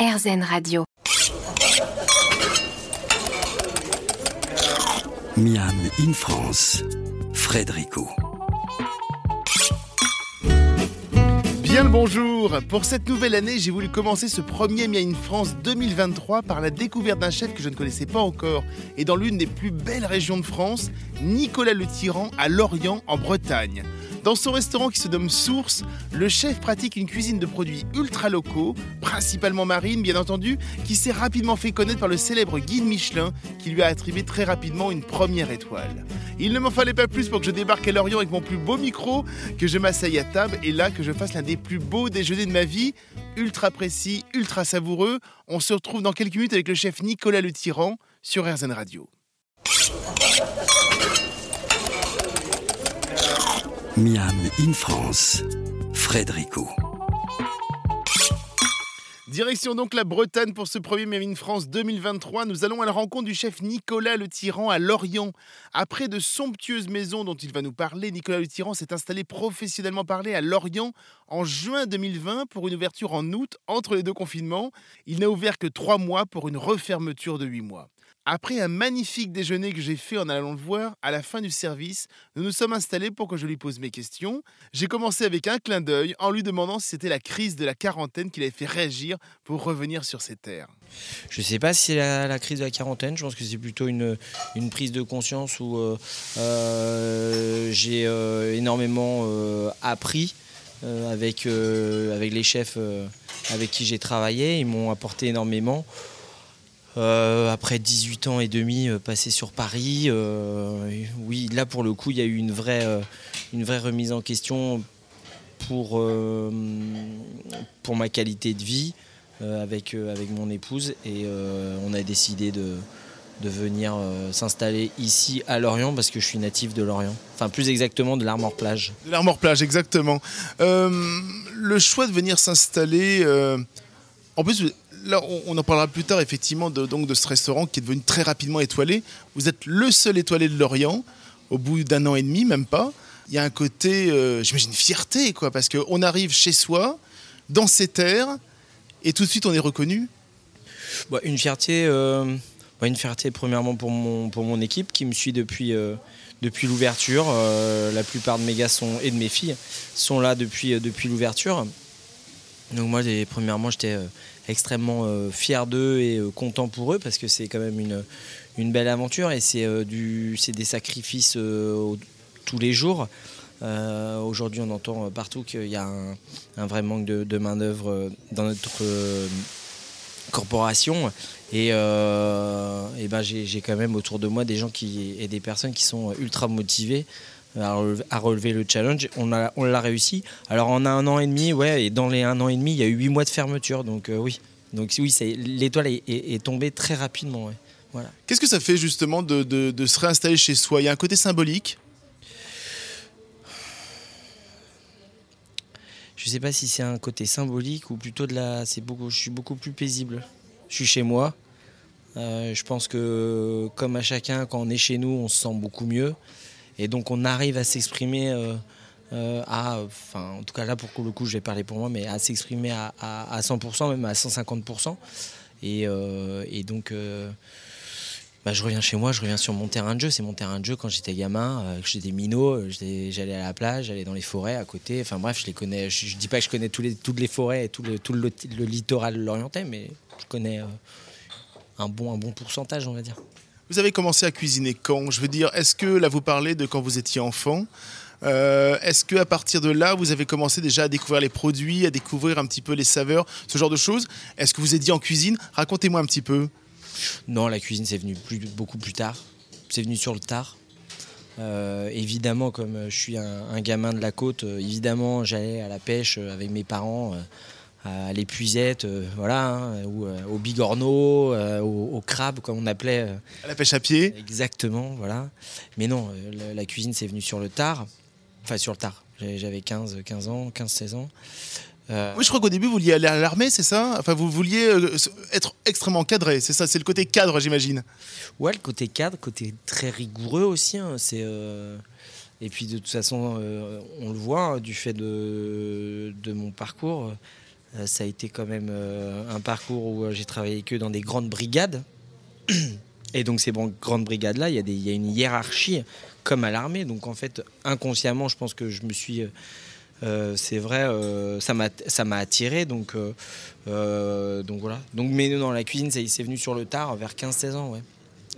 RZN Radio. Miam in France, Frédérico. Bien le bonjour Pour cette nouvelle année, j'ai voulu commencer ce premier Mia in France 2023 par la découverte d'un chef que je ne connaissais pas encore et dans l'une des plus belles régions de France, Nicolas Le Tyran à Lorient en Bretagne. Dans son restaurant qui se nomme Source, le chef pratique une cuisine de produits ultra locaux, principalement marine bien entendu, qui s'est rapidement fait connaître par le célèbre guide Michelin qui lui a attribué très rapidement une première étoile. Il ne m'en fallait pas plus pour que je débarque à Lorient avec mon plus beau micro, que je m'asseye à table et là que je fasse l'un des plus beaux déjeuners de ma vie, ultra précis, ultra savoureux. On se retrouve dans quelques minutes avec le chef Nicolas Le Tyran sur RZN Radio. Miam in France, Frédérico. Direction donc la Bretagne pour ce premier Miam in France 2023. Nous allons à la rencontre du chef Nicolas Le Tyran à Lorient. Après de somptueuses maisons dont il va nous parler, Nicolas Le Tyran s'est installé professionnellement parlé à Lorient en juin 2020 pour une ouverture en août entre les deux confinements. Il n'a ouvert que trois mois pour une refermeture de huit mois. Après un magnifique déjeuner que j'ai fait en allant le voir, à la fin du service, nous nous sommes installés pour que je lui pose mes questions. J'ai commencé avec un clin d'œil en lui demandant si c'était la crise de la quarantaine qui l'avait fait réagir pour revenir sur ses terres. Je ne sais pas si c'est la, crise de la quarantaine, je pense que c'est plutôt une, prise de conscience où euh, euh, j'ai euh, énormément appris avec, avec les chefs avec qui j'ai travaillé. Ils m'ont apporté énormément. Euh, après 18 ans et demi euh, passés sur Paris, euh, oui, là pour le coup, il y a eu une vraie, une vraie remise en question pour, pour ma qualité de vie avec, avec mon épouse. Et on a décidé de, de venir s'installer ici à Lorient parce que je suis natif de Lorient. Enfin, plus exactement de l'Armor-Plage. De l'Armor Plage, exactement. Le choix de venir s'installer. en plus, on, en parlera plus tard, effectivement, de, donc, de ce restaurant qui est devenu très rapidement étoilé. Vous êtes le seul étoilé de Lorient, au bout d'un an et demi, même pas. Il y a un côté, euh, j'imagine, fierté, quoi, parce qu'on arrive chez soi, dans ses terres, et tout de suite, on est reconnu. Bah, une fierté, euh, bah, une fierté premièrement pour mon, équipe qui me suit depuis, euh, depuis l'ouverture. La plupart de mes gars et de mes filles sont là depuis l'ouverture. Donc moi, premièrement, j'étais euh, extrêmement euh, fier d'eux et euh, content pour eux parce que c'est quand même une, belle aventure et c'est des sacrifices tous les jours. Aujourd'hui, on entend partout qu'il y a un, vrai manque de, main-d'œuvre dans notre corporation. Et, et ben j'ai quand même autour de moi des gens qui, et des personnes qui sont ultra motivées à relever, à relever le challenge. On l'a on l'a réussi. Alors en un an et demi, ouais, et dans les un an et demi, il y a eu huit mois de fermeture. Donc euh, oui, donc oui, l'étoile est, est- est tombée très rapidement. ouais. Voilà. Qu'est-ce que ça fait, justement, de, de- de se réinstaller chez soi? Il y a un côté symbolique? Je sais pas si c'est un côté symbolique ou plutôt de la. C'est beaucoup. Je suis beaucoup plus paisible. Je suis chez moi. Euh, je pense que comme à chacun, quand on est chez nous, on se sent beaucoup mieux. Et donc on arrive à s'exprimer euh, euh, à, enfin en tout cas là pour le coup je vais parler pour moi, mais à s'exprimer à, à- à 100%, même à 150%. Et, euh, et donc bah, je reviens chez moi, je reviens sur mon terrain de jeu. C'est mon terrain de jeu quand j'étais gamin, j'étais minot, j'allais à la plage, j'allais dans les forêts à côté. Enfin bref, je les connais. Je, dis pas que je connais tous les, toutes les forêts et tout le, tout le, le littoral lorientais, mais je connais un, bon, un bon pourcentage, on va dire. Vous avez commencé à cuisiner quand? Je veux dire, est-ce que là vous parlez de quand vous étiez enfant Euh, Est-ce que à partir de là vous avez commencé déjà à découvrir les produits, à découvrir un petit peu les saveurs, ce genre de choses? Est-ce que vous êtes dit en cuisine? Racontez-moi un petit peu. Non, la cuisine, c'est venu plus, beaucoup plus tard. C'est venu sur le tard. Euh, évidemment, comme euh, je suis un, gamin de la côte, évidemment, j'allais à la pêche avec mes parents, à l'épuisette, euh, voilà, hein, ou euh, au bigorneau, euh, au, au crabe, comme on appelait. euh, À la pêche à pied Exactement, voilà. Mais non, euh, la, la cuisine, c'est venu sur le tard. Enfin, sur le tard. J'avais 15, 15 ans, 15, 16 ans. Euh, Oui, je crois qu'au début vous vouliez aller à l'armée, c'est ça? Enfin, vous vouliez euh, être extrêmement cadré, c'est ça? C'est le côté cadre, j'imagine. Ouais, le côté cadre, côté très rigoureux aussi. hein, c'est euh, et puis de toute façon, euh, on le voit hein, du fait de, de mon parcours. Ça a été quand même un parcours où j'ai travaillé que dans des grandes brigades. Et donc ces grandes brigades-là, il y, a une hiérarchie comme à l'armée. Donc en fait, inconsciemment, je pense que je me suis... Euh, c'est vrai, euh, ça m'a attiré, donc, euh, donc voilà. Donc, mais non, la cuisine, c'est venu sur le tard, vers 15-16 ans, ouais.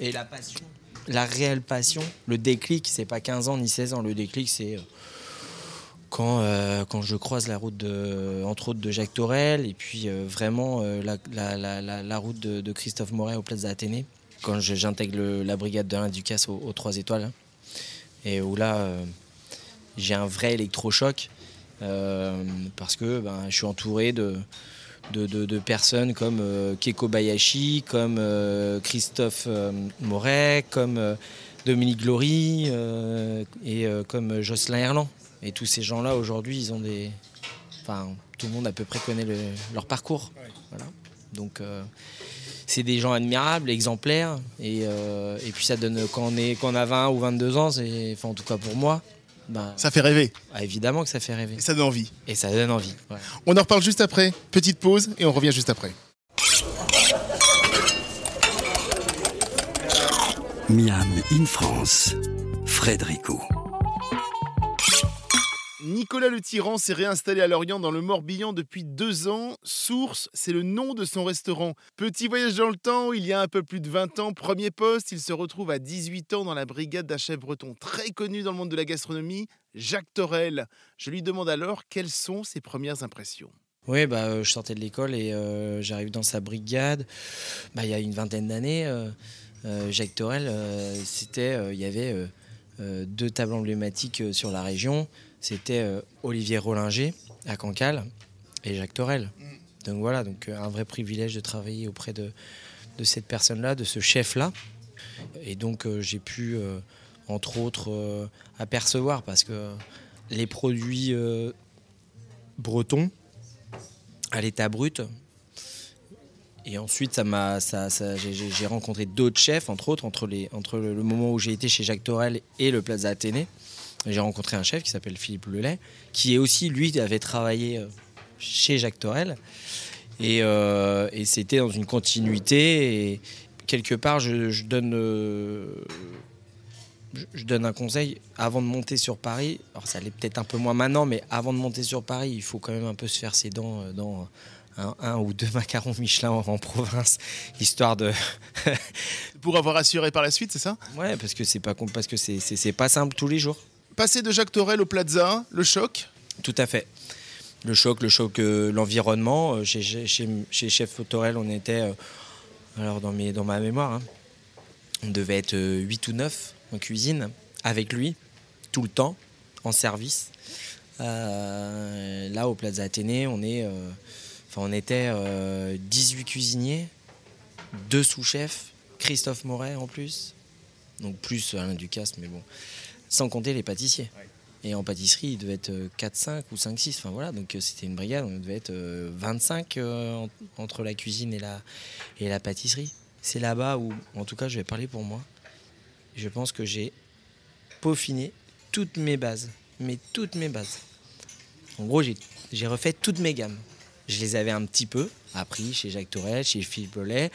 Et la passion, la réelle passion, le déclic, c'est pas 15 ans ni 16 ans, le déclic, c'est quand, quand je croise la route, de, entre autres, de Jacques Torel, et puis vraiment la, la, route de, Christophe Moret au Plaza Athénée quand j'intègre la brigade de l'Inducas aux, aux 3 étoiles. Hein. et où là, euh, j'ai un vrai électrochoc euh, parce que ben, je suis entouré de, de, personnes comme euh, Keiko Bayashi, comme Christophe Moret, comme Dominique Glory et comme Jocelyn Erland. Et tous ces gens-là, aujourd'hui, ils ont des. Enfin, tout le monde à peu près connaît leur parcours. Voilà. Donc c'est des gens admirables, exemplaires. Euh, et, puis ça donne, quand on, est, quand on a 20 ou 22 ans, c'est, enfin, en tout cas pour moi, bah, ça fait rêver. Ah, évidemment que ça fait rêver. Et ça donne envie. Et ça donne envie. On en reparle juste après. Petite pause et on revient juste après. Miam in France, Frédérico. Nicolas Le Tyran s'est réinstallé à Lorient dans le Morbihan depuis deux ans. Source, c'est le nom de son restaurant. Petit voyage dans le temps, il y a un peu plus de 20 ans, premier poste, il se retrouve à 18 ans dans la brigade d'un chef breton très connu dans le monde de la gastronomie, Jacques Torel. Je lui demande alors quelles sont ses premières impressions. Oui, bah, euh, je sortais de l'école et euh, j'arrive dans sa brigade. Bah, il y a une vingtaine d'années, euh, Jacques Torel, c'était, il y avait deux tables emblématiques sur la région c'était euh, Olivier Rollinger à Cancale et Jacques Torel. Mm. Donc voilà, donc euh, un vrai privilège de travailler auprès de, de cette personne-là, de ce chef-là. Et donc euh, j'ai pu, entre autres, apercevoir parce que les produits bretons à l'état brut. Et ensuite, ça m'a, ça, j'ai rencontré d'autres chefs, entre autres, entre, les, entre le, moment où j'ai été chez Jacques Torel et le Plaza Athénée. J'ai rencontré un chef qui s'appelle Philippe Lelay, qui est aussi, lui, avait travaillé euh, chez Jacques Torel. Euh, et, c'était dans une continuité. Et quelque part, je, donne, euh, je, donne un conseil avant de monter sur Paris. Alors, ça l'est peut-être un peu moins maintenant, mais avant de monter sur Paris, il faut quand même un peu se faire ses dents dans un, ou deux macarons Michelin en, province, histoire de. Pour avoir assuré par la suite, c'est ça? Ouais, parce que c'est pas parce que c'est pas simple tous les jours. Passer de Jacques Torel au Plaza, le choc Tout à fait. Le choc, le choc, euh, l'environnement. Euh, chez, Chef Torel, on était, euh, alors dans, ma mémoire, hein, on devait être 8 ou 9 en cuisine avec lui, tout le temps, en service. là, au Plaza Athénée, on, est, était 18 cuisiniers, deux sous-chefs, Christophe Moret en plus, donc plus Alain Ducasse, mais bon sans compter les pâtissiers. Et en pâtisserie, il devait être 4, 5 ou 5, 6. Enfin voilà, donc euh, c'était une brigade, on devait être 25 euh, euh, entre la cuisine et la, et la pâtisserie. C'est là-bas où, en tout cas, je vais parler pour moi. Je pense que j'ai peaufiné toutes mes bases. Mais toutes mes bases. En gros, j'ai refait toutes mes gammes. Je les avais un petit peu appris chez Jacques Torel, chez Philippe Lollet.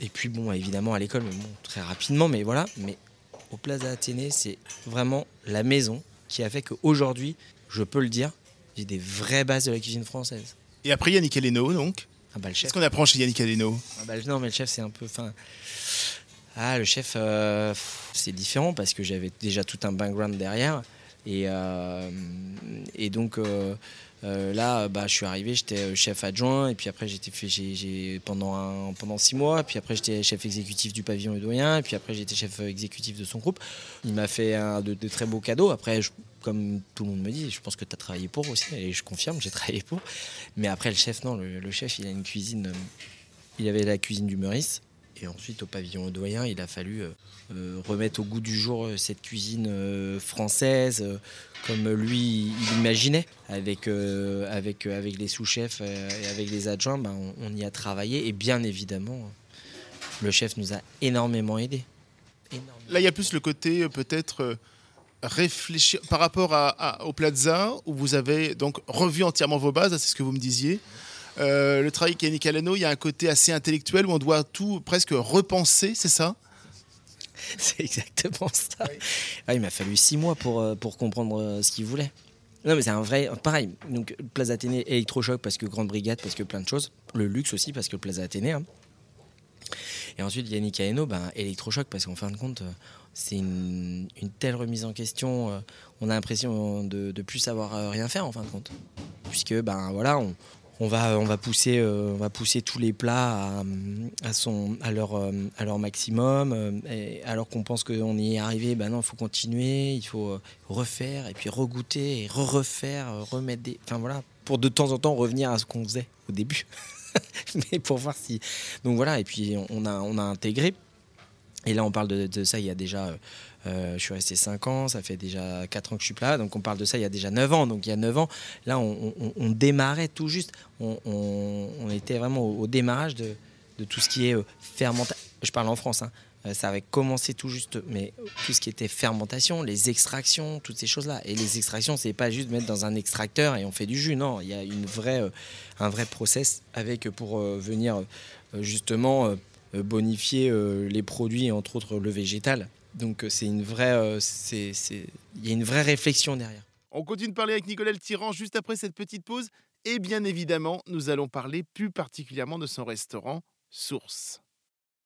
Et puis, bon, évidemment, à l'école, mais bon, très rapidement, mais voilà. Mais au Plaza Athénée, c'est vraiment la maison qui a fait qu'aujourd'hui, je peux le dire, j'ai des vraies bases de la cuisine française. Et après Yannick Aleno, donc ah bah, Qu'est-ce qu'on apprend chez Yannick Aleno? Ah bah, Non, mais le chef, c'est un peu. Ah, le chef, euh, c'est différent parce que j'avais déjà tout un background derrière. Et, euh, et donc, euh, euh, là, bah, je suis arrivé, j'étais euh, chef adjoint, et puis après, j'étais fait j'ai, pendant, pendant six mois, puis après, j'étais chef exécutif du pavillon Udoyen, et puis après, j'étais chef exécutif de son groupe. Il m'a fait un, de, très beaux cadeaux. Après, comme tout le monde me dit, je pense que tu as travaillé pour aussi, et je confirme, j'ai travaillé pour. Mais après, le chef, non, le, chef, il a une cuisine, euh, il avait la cuisine du Meurice, et ensuite, au pavillon Audoyen, il a fallu remettre au goût du jour cette cuisine française comme lui il imaginait avec, euh, avec, euh, avec les sous-chefs euh, et avec les adjoints, ben, on, y a travaillé et bien évidemment le chef nous a énormément aidé. Là il y a plus le côté peut-être réfléchir par rapport à, au Plaza où vous avez donc revu entièrement vos bases, c'est ce que vous me disiez. Le travail avec Yannick il y a un côté assez intellectuel où on doit tout presque repenser, c'est ça? C'est exactement ça. Ah, il m'a fallu six mois pour, pour comprendre ce qu'il voulait. Non, mais c'est un vrai. Pareil, donc Plaza Athénée, électrochoc parce que Grande Brigade, parce que plein de choses. Le luxe aussi, parce que Plaza Athénée. Hein. Et ensuite, Yannick Aeno, ben, électrochoc parce qu'en fin de compte, c'est une, telle remise en question. Euh, on a l'impression de ne plus savoir euh, rien faire en fin de compte. Puisque, ben voilà, on, on va, on va, pousser, euh, on va pousser tous les plats à, euh, leur maximum. Euh, alors qu'on pense qu'on y est arrivé, ben non, il faut continuer, il faut refaire, et puis regoûter, et re-refaire, remettre des. Enfin voilà, pour de temps en temps revenir à ce qu'on faisait au début. Mais pour voir si. Donc voilà, et puis on a intégré. Et là, on parle de, ça il y a déjà euh, je suis resté 5 ans, ça fait déjà 4 ans que je suis là, donc on parle de ça il y a déjà 9 ans. Donc il y a 9 ans, là on, démarrait tout juste, on, était vraiment au, démarrage de, tout ce qui est euh, fermentation. Je parle en France, hein. euh, ça avait commencé tout juste, mais tout ce qui était fermentation, les extractions, toutes ces choses-là. Et les extractions, c'est pas juste mettre dans un extracteur et on fait du jus, non, il y a une vraie, un vrai process avec pour venir justement bonifier les produits, entre autres le végétal. Donc euh, c'est une vraie, euh, c'est, il y a une vraie réflexion derrière. On continue de parler avec Nicolas Tyran juste après cette petite pause. Et bien évidemment, nous allons parler plus particulièrement de son restaurant Source.